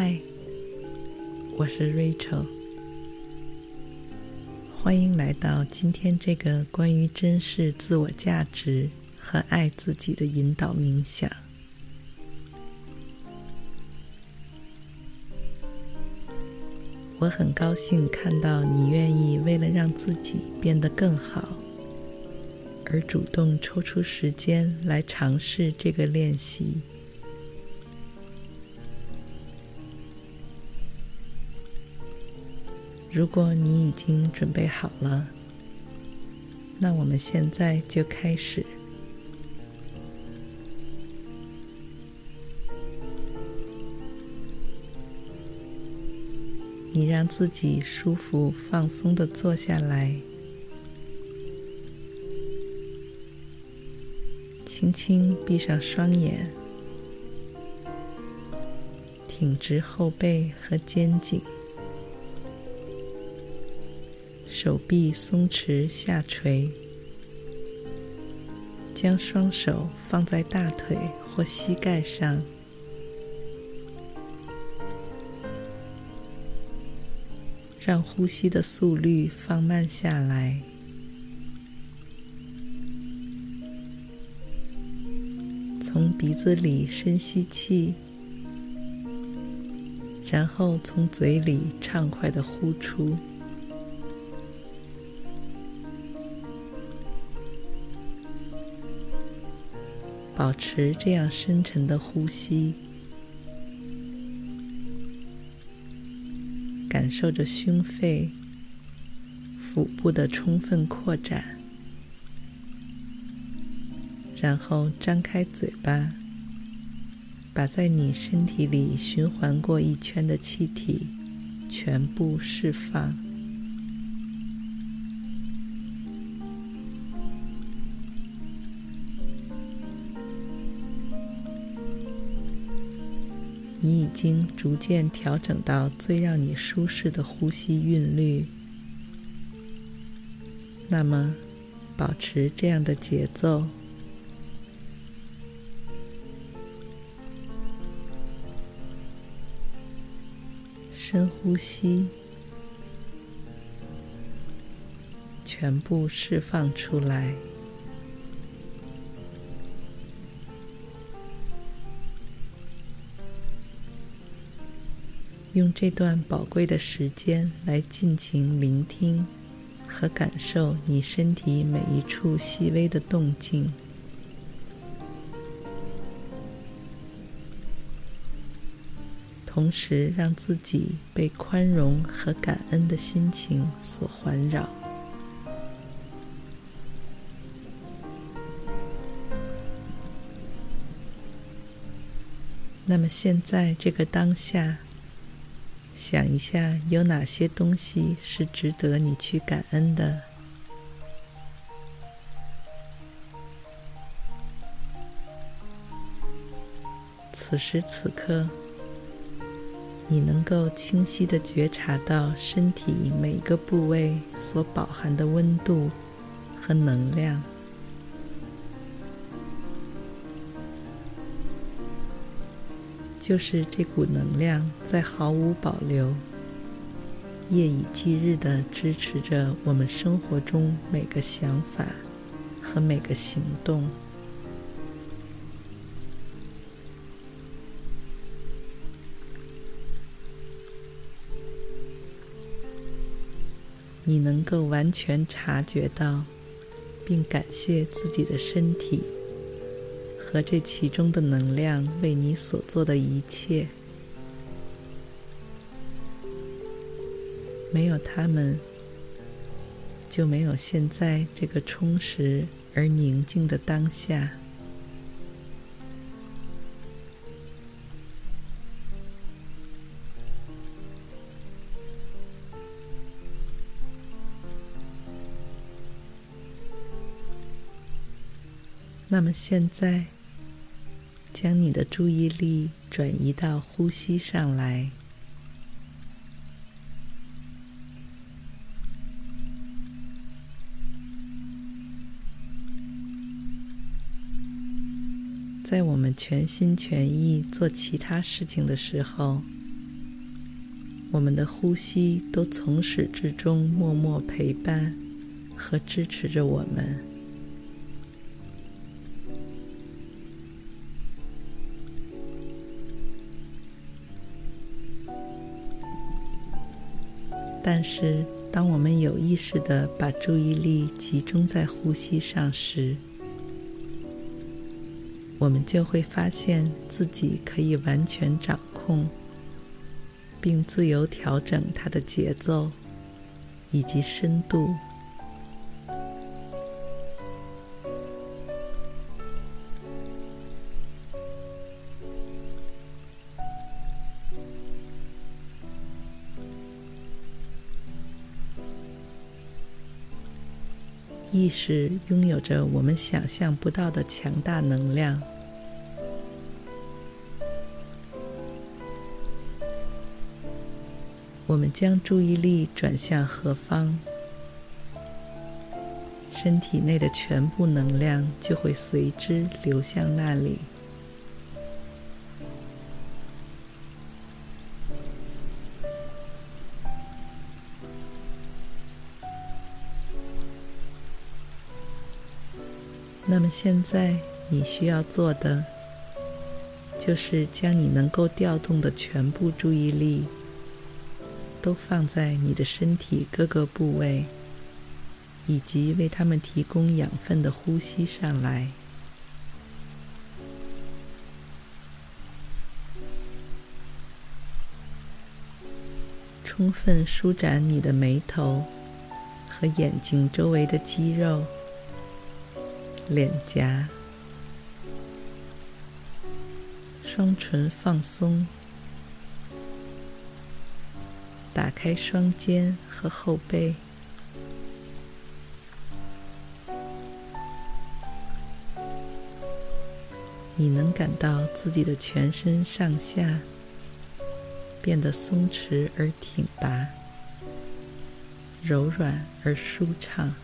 嗨，我是 Rachel，欢迎来到今天这个关于珍视自我价值和爱自己的引导冥想。我很高兴看到你愿意为了让自己变得更好，而主动抽出时间来尝试这个练习。如果你已经准备好了，那我们现在就开始。你让自己舒服、放松地坐下来，轻轻闭上双眼，挺直后背和肩颈。手臂松弛下垂，将双手放在大腿或膝盖上，让呼吸的速率放慢下来。从鼻子里深吸气，然后从嘴里畅快的呼出。保持这样深沉的呼吸，感受着胸肺、腹部的充分扩展，然后张开嘴巴，把在你身体里循环过一圈的气体全部释放。你已经逐渐调整到最让你舒适的呼吸韵律，那么保持这样的节奏，深呼吸，全部释放出来。用这段宝贵的时间来尽情聆听和感受你身体每一处细微的动静，同时让自己被宽容和感恩的心情所环绕。那么现在这个当下。想一下，有哪些东西是值得你去感恩的？此时此刻，你能够清晰的觉察到身体每个部位所饱含的温度和能量。就是这股能量在毫无保留、夜以继日的支持着我们生活中每个想法和每个行动。你能够完全察觉到，并感谢自己的身体。和这其中的能量为你所做的一切。没有他们就没有现在这个充实而宁静的当下。那么现在将你的注意力转移到呼吸上来。在我们全心全意做其他事情的时候，我们的呼吸都从始至终默默陪伴和支持着我们。但是，当我们有意识的把注意力集中在呼吸上时，我们就会发现自己可以完全掌控，并自由调整它的节奏以及深度。意识拥有着我们想象不到的强大能量。我们将注意力转向何方，身体内的全部能量就会随之流向那里。那么现在你需要做的，就是将你能够调动的全部注意力，都放在你的身体各个部位，以及为他们提供养分的呼吸上来。充分舒展你的眉头和眼睛周围的肌肉。脸颊、双唇放松，打开双肩和后背。你能感到自己的全身上下变得松弛而挺拔，柔软而舒畅。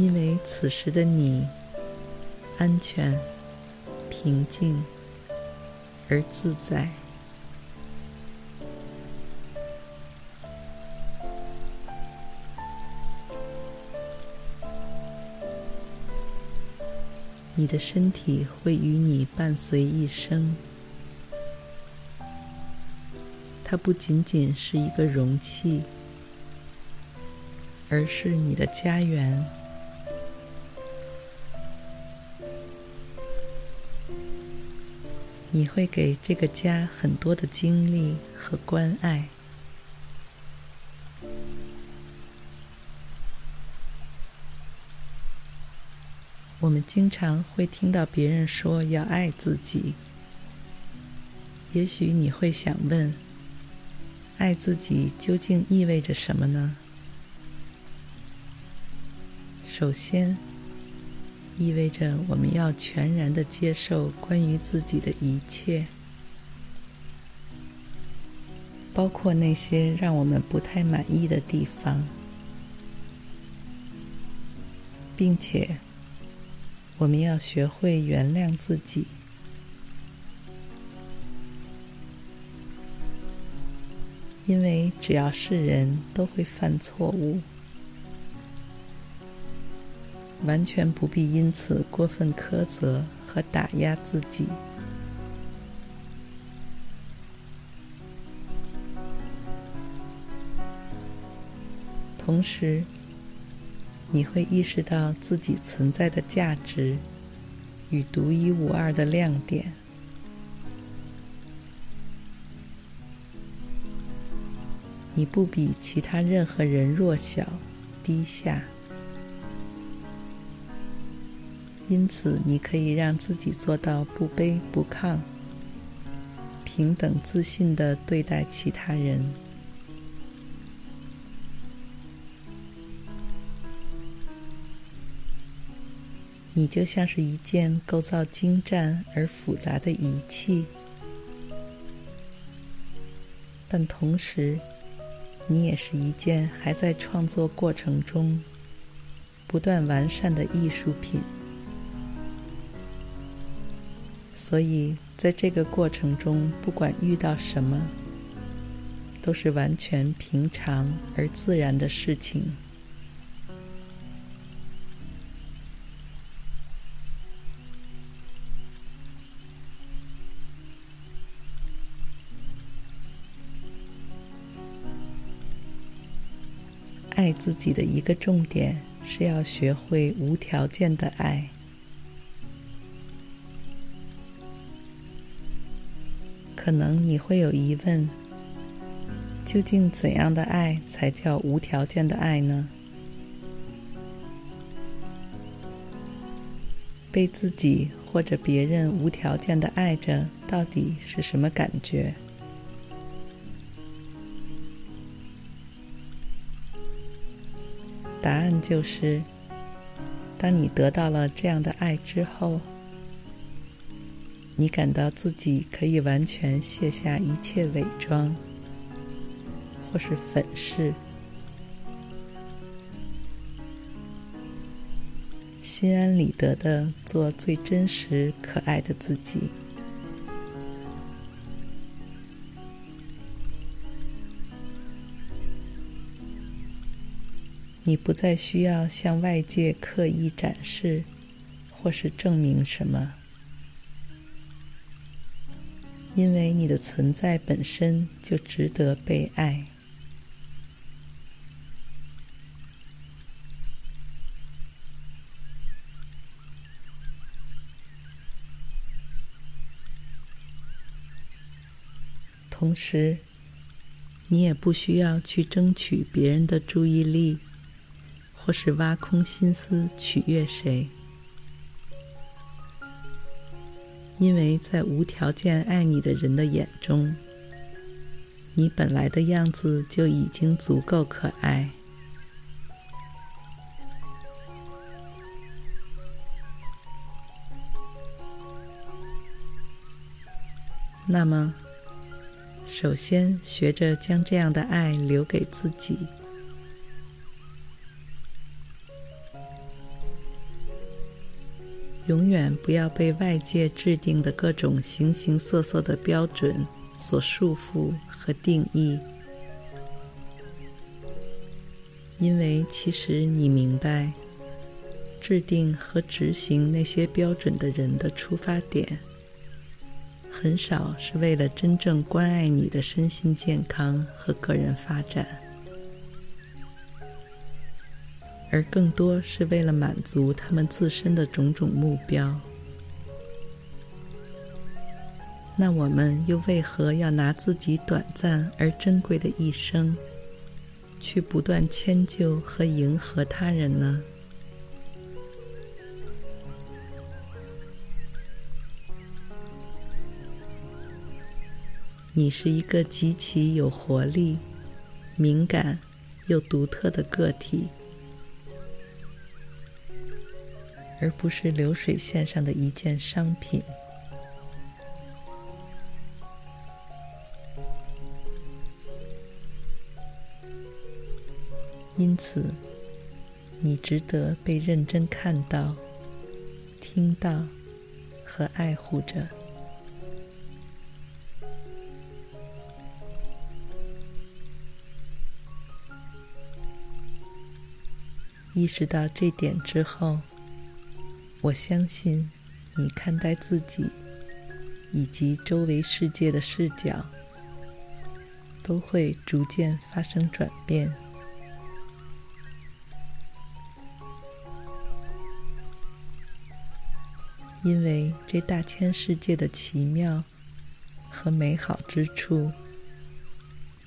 因为此时的你安全、平静而自在，你的身体会与你伴随一生。它不仅仅是一个容器，而是你的家园。你会给这个家很多的精力和关爱。我们经常会听到别人说要爱自己，也许你会想问：爱自己究竟意味着什么呢？首先，意味着我们要全然的接受关于自己的一切，包括那些让我们不太满意的地方，并且我们要学会原谅自己，因为只要是人都会犯错误。完全不必因此过分苛责和打压自己。同时，你会意识到自己存在的价值与独一无二的亮点。你不比其他任何人弱小、低下。因此你可以让自己做到不卑不亢平等自信地对待其他人。你就像是一件构造精湛而复杂的仪器但同时你也是一件还在创作过程中不断完善的艺术品。所以，在这个过程中，不管遇到什么，都是完全平常而自然的事情。爱自己的一个重点是要学会无条件的爱。可能你会有疑问：究竟怎样的爱才叫无条件的爱呢？被自己或者别人无条件的爱着，到底是什么感觉？答案就是，当你得到了这样的爱之后，你感到自己可以完全卸下一切伪装，或是粉饰，心安理得的做最真实可爱的自己。你不再需要向外界刻意展示，或是证明什么，因为你的存在本身就值得被爱。同时，你也不需要去争取别人的注意力。或是挖空心思取悦谁，因为在无条件爱你的人的眼中，你本来的样子就已经足够可爱。那么，首先学着将这样的爱留给自己。永远不要被外界制定的各种形形色色的标准所束缚和定义，因为其实你明白，制定和执行那些标准的人的出发点，很少是为了真正关爱你的身心健康和个人发展。而更多是为了满足他们自身的种种目标。那我们又为何要拿自己短暂而珍贵的一生，去不断迁就和迎合他人呢？你是一个极其有活力、敏感又独特的个体。而不是流水线上的一件商品。因此，你值得被认真看到、听到和爱护着。意识到这点之后，我相信，你看待自己以及周围世界的视角，都会逐渐发生转变。因为这大千世界的奇妙和美好之处，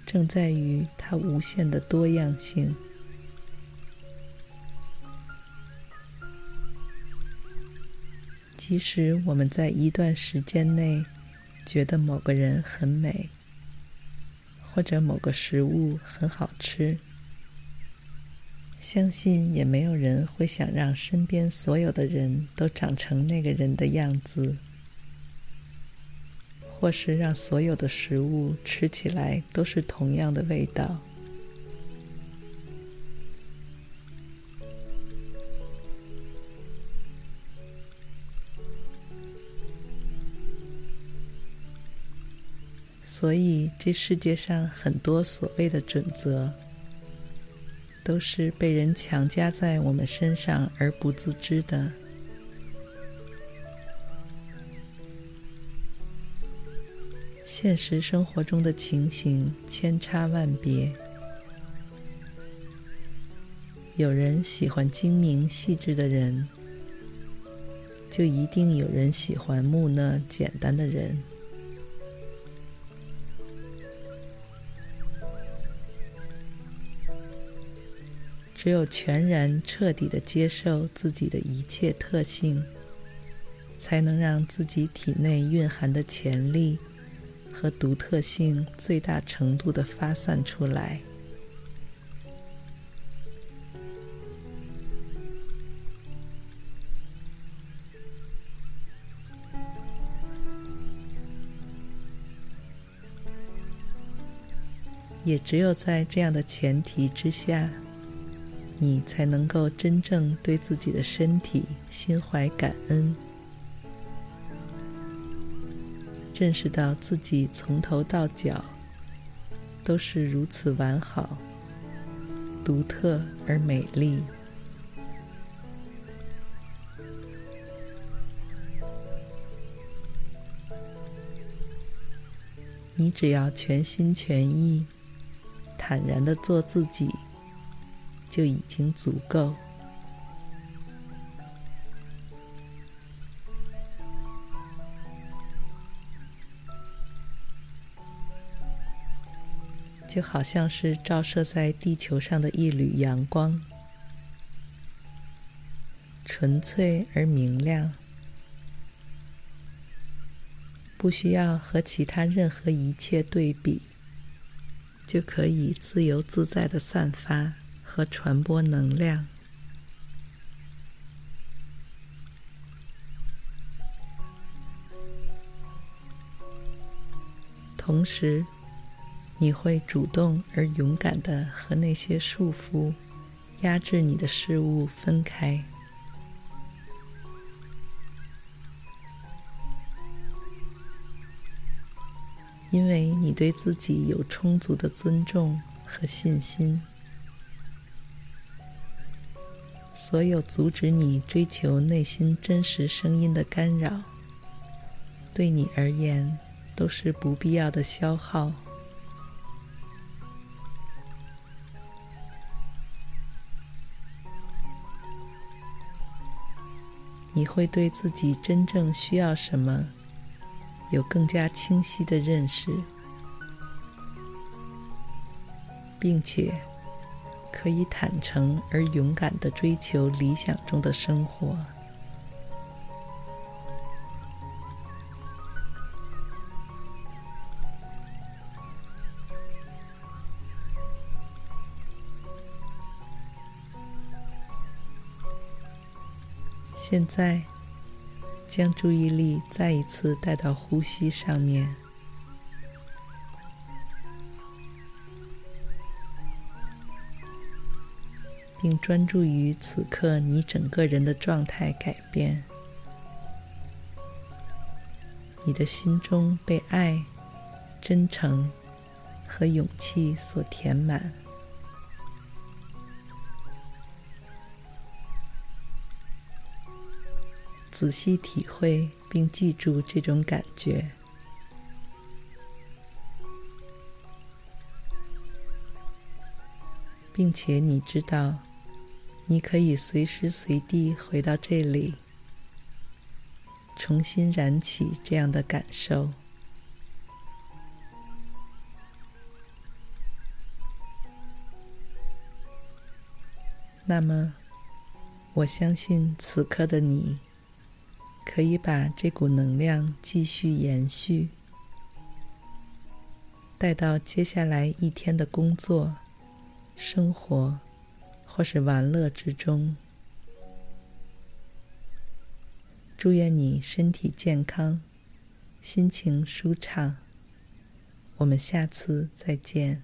正在于它无限的多样性。即使我们在一段时间内觉得某个人很美，或者某个食物很好吃，相信也没有人会想让身边所有的人都长成那个人的样子，或是让所有的食物吃起来都是同样的味道。所以，这世界上很多所谓的准则，都是被人强加在我们身上而不自知的。现实生活中的情形千差万别，有人喜欢精明细致的人，就一定有人喜欢木讷简单的人。只有全然彻底的接受自己的一切特性，才能让自己体内蕴含的潜力和独特性最大程度的发散出来。也只有在这样的前提之下，你才能够真正对自己的身体心怀感恩，认识到自己从头到脚都是如此完好、独特而美丽。你只要全心全意、坦然的做自己。就已经足够。就好像是照射在地球上的一缕阳光，纯粹而明亮，不需要和其他任何一切对比，就可以自由自在地散发。和传播能量，同时，你会主动而勇敢的和那些束缚、压制你的事物分开，因为你对自己有充足的尊重和信心。所有阻止你追求内心真实声音的干扰，对你而言都是不必要的消耗。你会对自己真正需要什么有更加清晰的认识，并且，可以坦诚而勇敢的追求理想中的生活。现在，将注意力再一次带到呼吸上面。并专注于此刻你整个人的状态改变，你的心中被爱、真诚和勇气所填满。仔细体会并记住这种感觉。并且你知道。你可以随时随地回到这里，重新燃起这样的感受。那么，我相信此刻的你，可以把这股能量继续延续，带到接下来一天的工作、生活。或是玩乐之中。祝愿你身体健康，心情舒畅。我们下次再见。